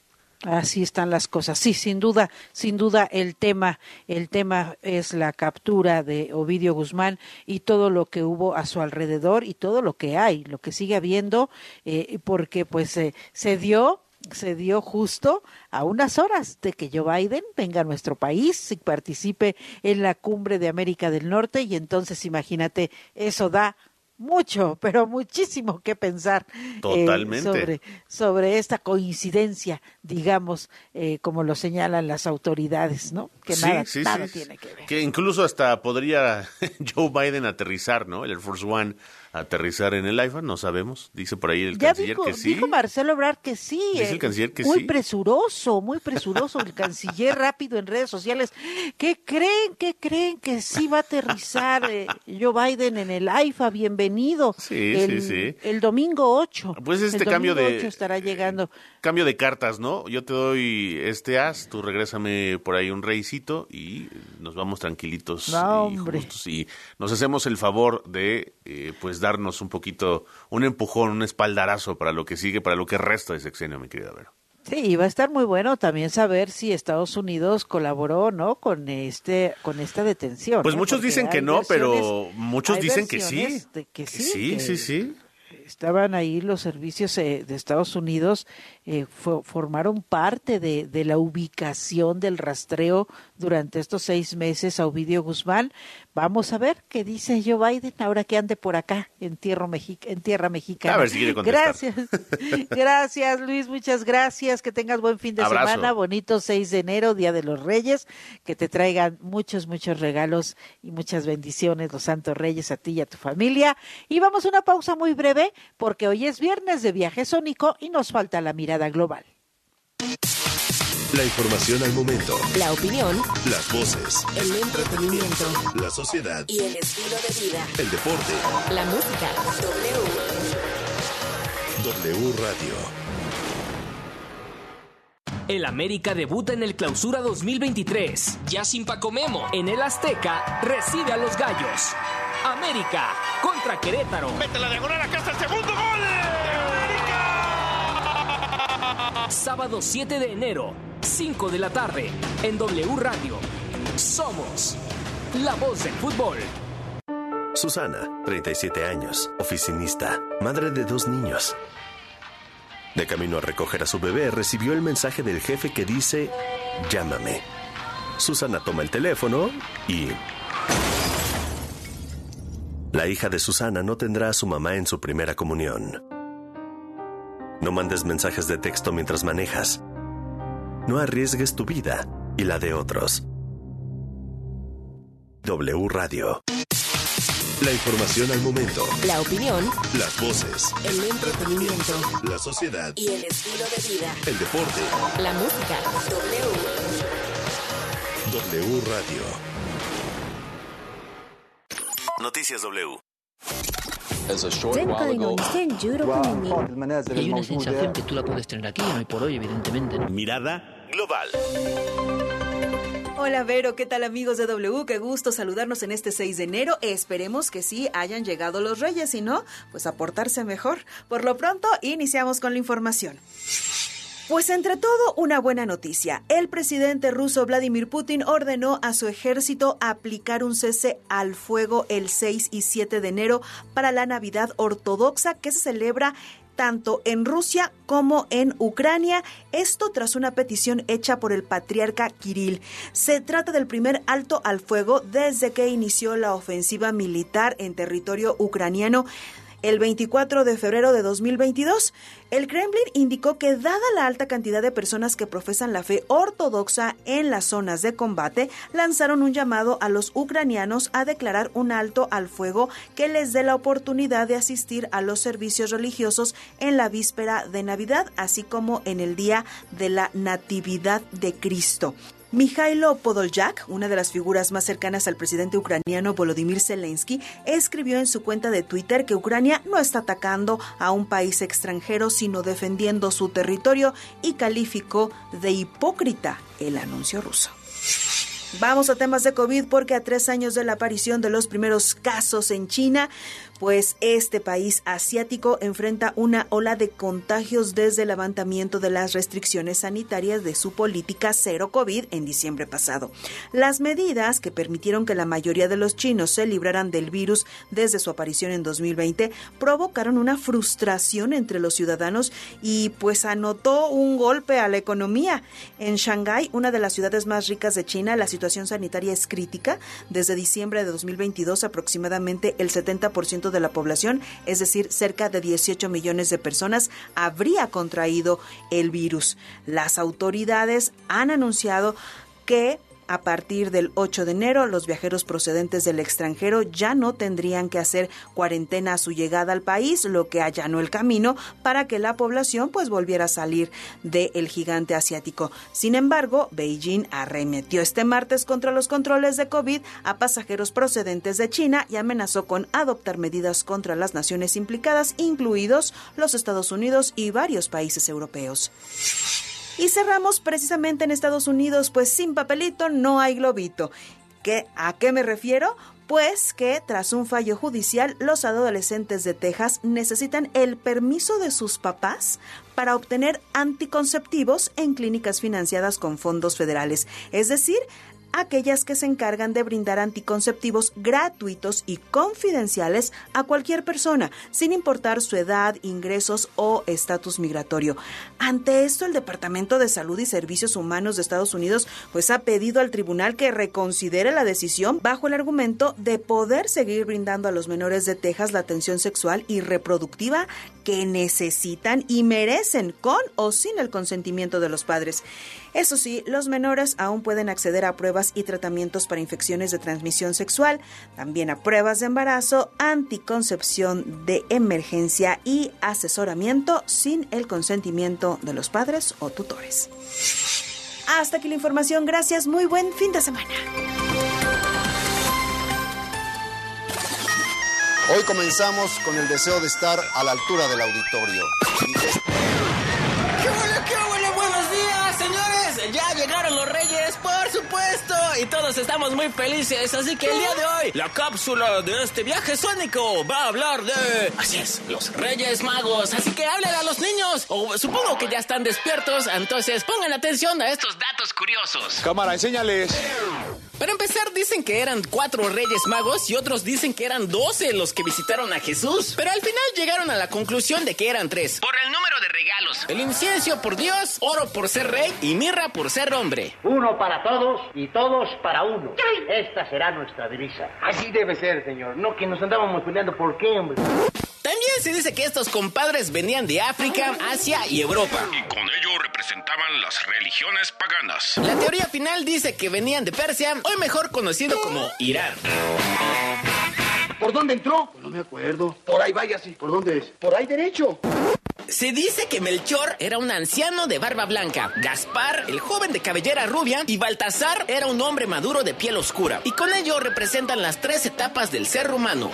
Así están las cosas. Sí, sin duda, sin duda el tema, el tema es la captura de Ovidio Guzmán y todo lo que hubo a su alrededor y todo lo que hay, lo que sigue habiendo, eh, porque pues eh, se dio se dio justo a unas horas de que Joe Biden venga a nuestro país y participe en la cumbre de América del Norte y entonces imagínate, eso da mucho, pero muchísimo que pensar eh, sobre, sobre esta coincidencia, digamos, eh, como lo señalan las autoridades, ¿no? Que nada, nada tiene que ver. Que incluso hasta podría Joe Biden aterrizar, ¿no? El Air Force One aterrizar en el iPhone, no sabemos. Dice por ahí el canciller que sí. Dijo Marcelo Ebrard que sí. Dice el eh, canciller que muy presuroso, muy presuroso el canciller rápido en redes sociales. ¿Qué creen? ¿Qué creen que sí va a aterrizar eh, Joe Biden en el IFA? Bienvenido. Sí, el, sí, sí. El domingo 8. Pues este el cambio de 8 estará llegando. Cambio de cartas, ¿no? Yo te doy este as, tú regrésame por ahí un reycito y nos vamos tranquilitos y justos y nos hacemos el favor de eh, pues darnos un poquito, un empujón, un espaldarazo para lo que sigue, para lo que resta de sexenio, mi querida Vero. Sí, va a estar muy bueno también saber si Estados Unidos colaboró no con este con esta detención. Pues muchos dicen que no, pero muchos dicen que sí. que sí. Sí, sí, sí. Estaban ahí los servicios eh, de Estados Unidos eh, formaron parte de, de, la ubicación del rastreo durante estos seis meses a Ovidio Guzmán. Vamos a ver qué dice Joe Biden ahora que ande por acá en tierra, en tierra mexicana. A ver si quiere contestar. Gracias, gracias Luis, muchas gracias. Que tengas buen fin de semana, bonito 6 de enero, Día de los Reyes. Que te traigan muchos, muchos regalos y muchas bendiciones los Santos Reyes a ti y a tu familia. Y vamos a una pausa muy breve porque hoy es viernes de viaje sónico y nos falta la mirada global. La información al momento. La opinión. Las voces. El entretenimiento. La sociedad. Y el estilo de vida. El deporte. La música. W. W Radio. El América debuta en el Clausura 2023. Ya sin Paco Memo. En el Azteca recibe a los Gallos. América contra Querétaro. Mete la diagonal acá hasta el segundo gol. Sábado 7 de enero, 5 de la tarde, en W Radio. Somos la voz del fútbol. Susana, 37 años, oficinista, madre de dos niños. De camino a recoger a su bebé, recibió el mensaje del jefe que dice, llámame. Susana toma el teléfono y... La hija de Susana no tendrá a su mamá en su primera comunión. No mandes mensajes de texto mientras manejas. No arriesgues tu vida y la de otros. W Radio. La información al momento. La opinión. Las voces. El entretenimiento. La sociedad. Y el estilo de vida. El deporte. La música. W. W Radio. Noticias W. Hay una sensación que tú la puedes tener aquí, hoy por hoy, evidentemente. Mirada global. Hola Vero, ¿qué tal amigos de W? Qué gusto saludarnos en este 6 de enero. Esperemos que sí hayan llegado los reyes y no, pues aportarse mejor. Por lo pronto, iniciamos con la información. Pues entre todo, una buena noticia. El presidente ruso Vladimir Putin ordenó a su ejército aplicar un cese al fuego el 6 y 7 de enero para la Navidad ortodoxa que se celebra tanto en Rusia como en Ucrania. Esto tras una petición hecha por el patriarca Kirill. Se trata del primer alto al fuego desde que inició la ofensiva militar en territorio ucraniano el 24 de febrero de 2022. El Kremlin indicó que dada la alta cantidad de personas que profesan la fe ortodoxa en las zonas de combate, lanzaron un llamado a los ucranianos a declarar un alto al fuego que les dé la oportunidad de asistir a los servicios religiosos en la víspera de Navidad, así como en el día de la Natividad de Cristo. Mikhailo Podolyak, una de las figuras más cercanas al presidente ucraniano Volodymyr Zelensky, escribió en su cuenta de Twitter que Ucrania no está atacando a un país extranjero, sino defendiendo su territorio y calificó de hipócrita el anuncio ruso. Vamos a temas de COVID porque a tres años de la aparición de los primeros casos en China, pues este país asiático enfrenta una ola de contagios desde el levantamiento de las restricciones sanitarias de su política cero COVID en diciembre pasado. Las medidas que permitieron que la mayoría de los chinos se libraran del virus desde su aparición en 2020 provocaron una frustración entre los ciudadanos y pues anotó un golpe a la economía. En Shanghái, una de las ciudades más ricas de China, la situación sanitaria es crítica. Desde diciembre de 2022 aproximadamente el 70% de la población, es decir, cerca de 18 millones de personas, habría contraído el virus. Las autoridades han anunciado que a partir del 8 de enero, los viajeros procedentes del extranjero ya no tendrían que hacer cuarentena a su llegada al país, lo que allanó el camino para que la población pues volviera a salir del gigante asiático. Sin embargo, Beijing arremetió este martes contra los controles de COVID a pasajeros procedentes de China y amenazó con adoptar medidas contra las naciones implicadas, incluidos los Estados Unidos y varios países europeos. Y cerramos precisamente en Estados Unidos, pues sin papelito no hay globito. ¿Qué, ¿A qué me refiero? Pues que tras un fallo judicial, los adolescentes de Texas necesitan el permiso de sus papás para obtener anticonceptivos en clínicas financiadas con fondos federales. Es decir, aquellas que se encargan de brindar anticonceptivos gratuitos y confidenciales a cualquier persona, sin importar su edad, ingresos o estatus migratorio. Ante esto, el Departamento de Salud y Servicios Humanos de Estados Unidos pues ha pedido al tribunal que reconsidere la decisión bajo el argumento de poder seguir brindando a los menores de Texas la atención sexual y reproductiva que necesitan y merecen con o sin el consentimiento de los padres. Eso sí, los menores aún pueden acceder a pruebas y tratamientos para infecciones de transmisión sexual, también a pruebas de embarazo, anticoncepción de emergencia y asesoramiento sin el consentimiento de los padres o tutores. Hasta aquí la información, gracias, muy buen fin de semana. Hoy comenzamos con el deseo de estar a la altura del auditorio. Llegaron los reyes, por supuesto, y todos estamos muy felices, así que el día de hoy, la cápsula de este viaje sónico va a hablar de... Así es, los reyes magos, así que hablen a los niños, o supongo que ya están despiertos, entonces pongan atención a estos datos curiosos. Cámara, enséñales. Para empezar, dicen que eran cuatro reyes magos y otros dicen que eran doce los que visitaron a Jesús. Pero al final llegaron a la conclusión de que eran tres. Por el número de regalos. El incienso por Dios, oro por ser rey y mirra por ser hombre. Uno para todos y todos para uno. Esta será nuestra divisa. Así debe ser, señor. No que nos andábamos peleando por qué, hombre. También se dice que estos compadres venían de África, Asia y Europa. Y con ello representaban las religiones paganas. La teoría final dice que venían de Persia, hoy mejor conocido como Irán. ¿Por dónde entró? No me acuerdo. Por ahí váyase. ¿Por dónde es? Por ahí derecho. Se dice que Melchor era un anciano de barba blanca, Gaspar, el joven de cabellera rubia, y Baltasar era un hombre maduro de piel oscura. Y con ello representan las tres etapas del ser humano.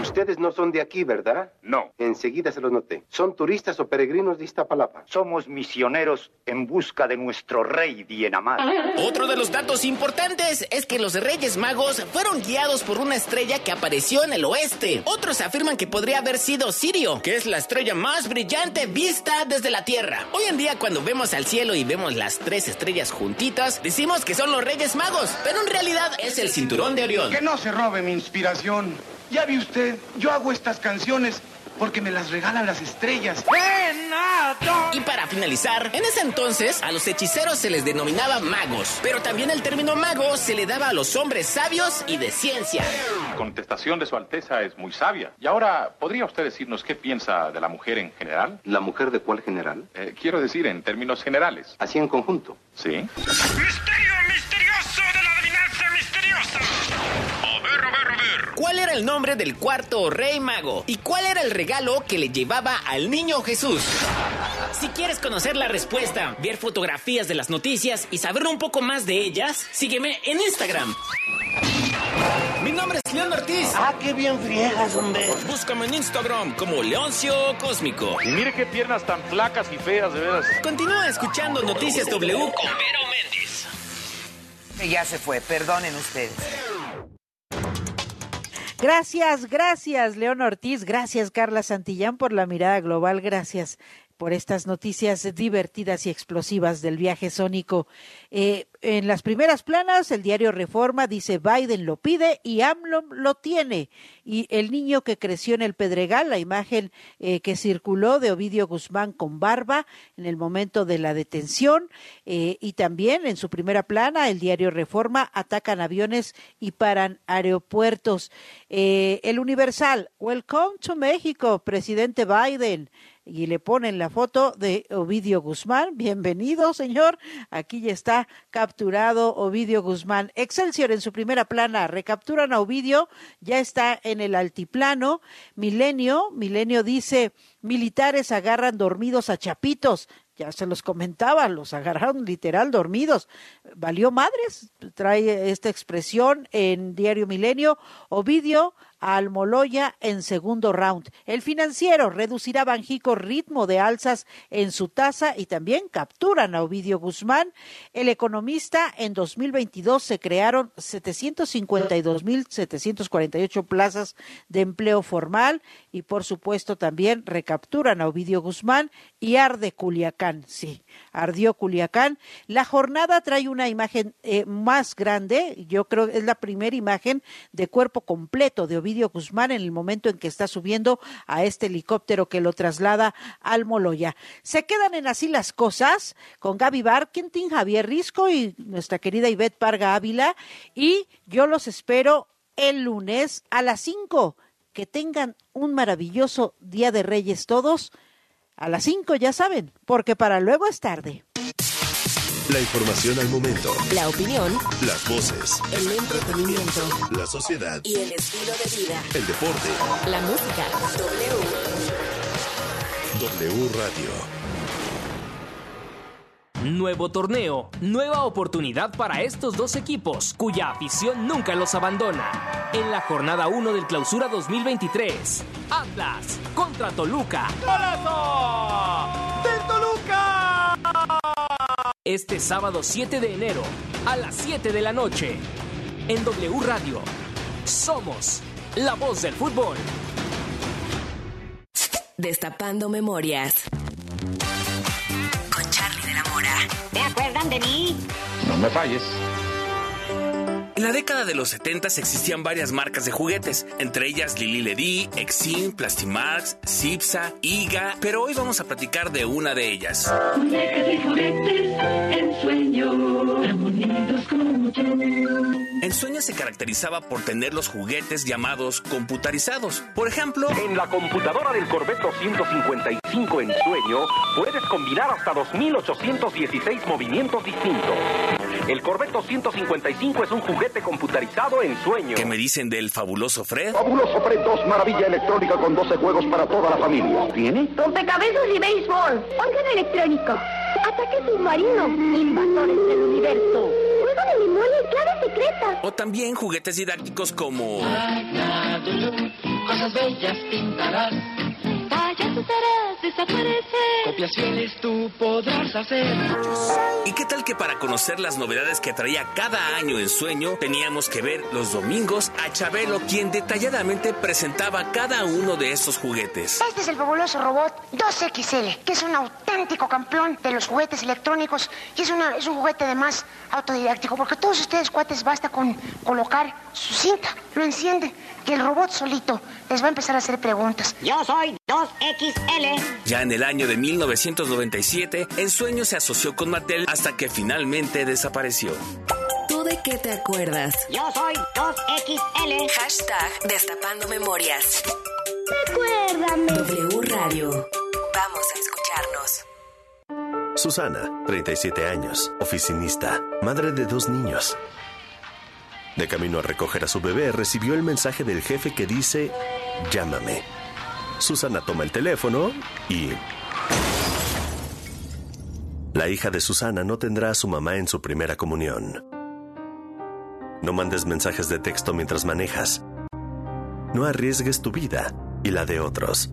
Ustedes no son de aquí, ¿verdad? No. Enseguida se los noté. ¿Son turistas o peregrinos de Iztapalapa? Somos misioneros en busca de nuestro rey bien amado. Otro de los datos importantes es que los Reyes Magos fueron guiados por una estrella que apareció en el oeste. Otros afirman que podría haber sido Sirio, que es la estrella más brillante vista desde la Tierra. Hoy en día cuando vemos al cielo y vemos las tres estrellas juntitas, decimos que son los Reyes Magos, pero en realidad es el cinturón de Orión. Que no se robe mi inspiración. Ya vi usted, yo hago estas canciones porque me las regalan las estrellas. Y para finalizar, en ese entonces a los hechiceros se les denominaba magos, pero también el término mago se le daba a los hombres sabios y de ciencia. La contestación de Su Alteza es muy sabia. Y ahora, ¿podría usted decirnos qué piensa de la mujer en general? ¿La mujer de cuál general? Eh, quiero decir en términos generales. Así en conjunto. Sí. ¡Misterio misterioso de la adivinanza misteriosa! ¿Cuál era el nombre del cuarto rey mago? ¿Y cuál era el regalo que le llevaba al niño Jesús? Si quieres conocer la respuesta, ver fotografías de las noticias y saber un poco más de ellas, sígueme en Instagram. Mi nombre es León Ortiz. Ah, qué bien friegas, hombre. Búscame en Instagram como Leoncio Cósmico. Y mire qué piernas tan flacas y feas, de veras. Continúa escuchando Noticias W con Vero Méndez. Ya se fue, perdonen ustedes. Gracias, gracias, León Ortiz. Gracias, Carla Santillán, por la mirada global. Gracias por estas noticias divertidas y explosivas del viaje sónico. Eh, en las primeras planas, el diario Reforma dice Biden lo pide y AMLO lo tiene. Y el niño que creció en el Pedregal, la imagen eh, que circuló de Ovidio Guzmán con barba en el momento de la detención. Eh, y también en su primera plana, el diario Reforma atacan aviones y paran aeropuertos. el Universal, Welcome to México, presidente Biden y le ponen la foto de Ovidio Guzmán. Bienvenido, señor. Aquí ya está capturado Ovidio Guzmán. Excelsior en su primera plana. Recapturan a Ovidio. Ya está en el altiplano. Milenio. Milenio dice, militares agarran dormidos a chapitos ya se los comentaba, los agarraron literal dormidos. Valió madres, trae esta expresión en Diario Milenio. Ovidio a Almoloya en segundo round. El financiero reducirá Banjico ritmo de alzas en su tasa y también capturan a Ovidio Guzmán. El economista en 2022 se crearon 752.748 plazas de empleo formal y por supuesto también recapturan a Ovidio Guzmán y arde Culiacán. Sí, ardió Culiacán. La jornada trae una imagen eh, más grande, yo creo que es la primera imagen de cuerpo completo de Ovidio Guzmán en el momento en que está subiendo a este helicóptero que lo traslada al Moloya. Se quedan en así las cosas con Gaby Barkentin, Javier Risco y nuestra querida Ivette Parga Ávila y yo los espero el lunes a las 5. Que tengan un maravilloso Día de Reyes todos. A las 5 ya saben, porque para luego es tarde. La información al momento. La opinión. Las voces. El entretenimiento. La sociedad. Y el estilo de vida. El deporte. La música. W. W Radio. Nuevo torneo, nueva oportunidad para estos dos equipos, cuya afición nunca los abandona. En la jornada 1 del Clausura 2023, Atlas contra Toluca. ¡Golazo! Este sábado 7 de enero, a las 7 de la noche, en W Radio. Somos la voz del fútbol. Destapando memorias. Con Charlie de la Mora. ¿Te acuerdan de mí? No me falles. En la década de los 70 existían varias marcas de juguetes, entre ellas Lili Ledy, Exim, Plastimax, Cipsa, Iga, pero hoy vamos a platicar de una de ellas. Muñecas y juguetes en sueño, tan bonitos como tú. En Sueño se caracterizaba por tener los juguetes llamados computarizados. Por ejemplo, En la computadora del Corvette 255 en sueño puedes combinar hasta 2816 movimientos distintos. El Corvette 255 es un juguete computarizado en sueño. ¿qué me dicen del fabuloso Fred? Fabuloso Fred 2, maravilla electrónica con 12 juegos para toda la familia. ¿Tiene? Rompecabezas y béisbol. Órgano electrónico. Ataque submarino. Invasores del universo. Juego de memoria y clave secreta. O también juguetes didácticos como... Cosas bellas pintarás. Harás desaparecer. Copias fieles tú podrás hacer. ¿Y qué tal que para conocer las novedades que traía cada año en Sueño, teníamos que ver los domingos a Chabelo, quien detalladamente presentaba cada uno de estos juguetes? Este es el fabuloso robot 2XL, que es un auténtico campeón de los juguetes electrónicos y es, una- es un juguete además autodidáctico, porque todos ustedes, cuates, basta con colocar su cinta, lo enciende y el robot solito les va a empezar a hacer preguntas. Yo soy 2XL. Ya en el año de 1997, Ensueño se asoció con Mattel hasta que finalmente desapareció. ¿Tú de qué te acuerdas? Yo soy 2XL. Hashtag Destapando Memorias. Recuérdame. W Radio. Vamos a escucharnos. Susana, 37 años, oficinista, madre de dos niños. De camino a recoger a su bebé, recibió el mensaje del jefe que dice, llámame. Susana toma el teléfono y... La hija de Susana no tendrá a su mamá en su primera comunión. No mandes mensajes de texto mientras manejas. No arriesgues tu vida y la de otros.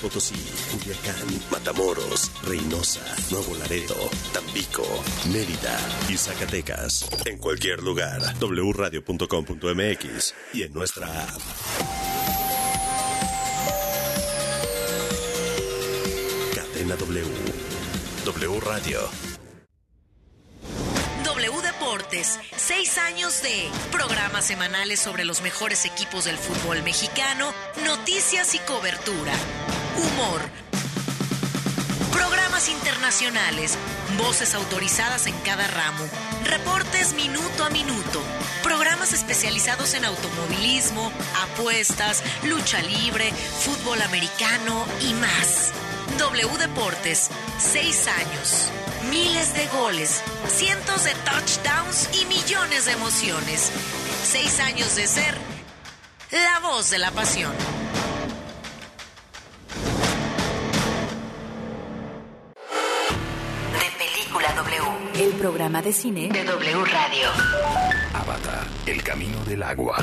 Potosí, Culiacán, Matamoros, Reynosa, Nuevo Laredo, Tampico, Mérida y Zacatecas. En cualquier lugar, wradio.com.mx y en nuestra app. Cadena W. W Radio. W Deportes, seis años de programas semanales sobre los mejores equipos del fútbol mexicano, noticias y cobertura, humor, programas internacionales, voces autorizadas en cada ramo, reportes minuto a minuto, programas especializados en automovilismo, apuestas, lucha libre, fútbol americano y más. W Deportes, seis años, miles de goles, cientos de touchdowns y millones de emociones. Seis años de ser la voz de la pasión. Programa de cine de W Radio. Avatar, el camino del agua.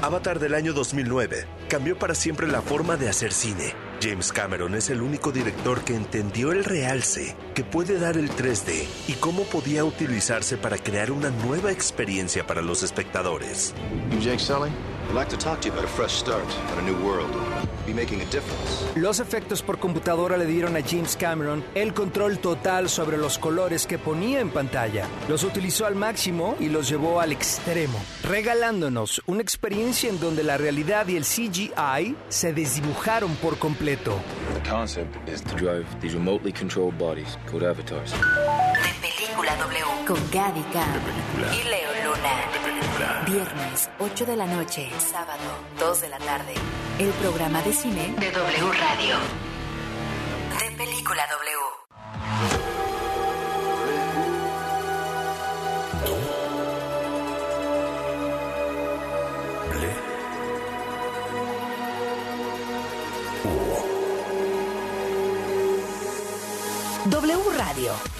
Avatar del año 2009 cambió para siempre la forma de hacer cine. James Cameron es el único director que entendió el realce que puede dar el 3D y cómo podía utilizarse para crear una nueva experiencia para los espectadores. You Jake Sully? I'd like to talk to you about a fresh start on a new world. Be making a difference. Los efectos por computadora le dieron a James Cameron el control total sobre los colores que ponía en pantalla. Los utilizó al máximo y los llevó al extremo, regalándonos una experiencia en donde la realidad y el CGI se desdibujaron por completo. The concept is to drive these remotely controlled bodies called avatars. De Película W. Con Gaby Cam y Leo Luna. Viernes, 8 de la noche. Sábado, 2 de la tarde. El programa de cine de W Radio. De Película W. W Radio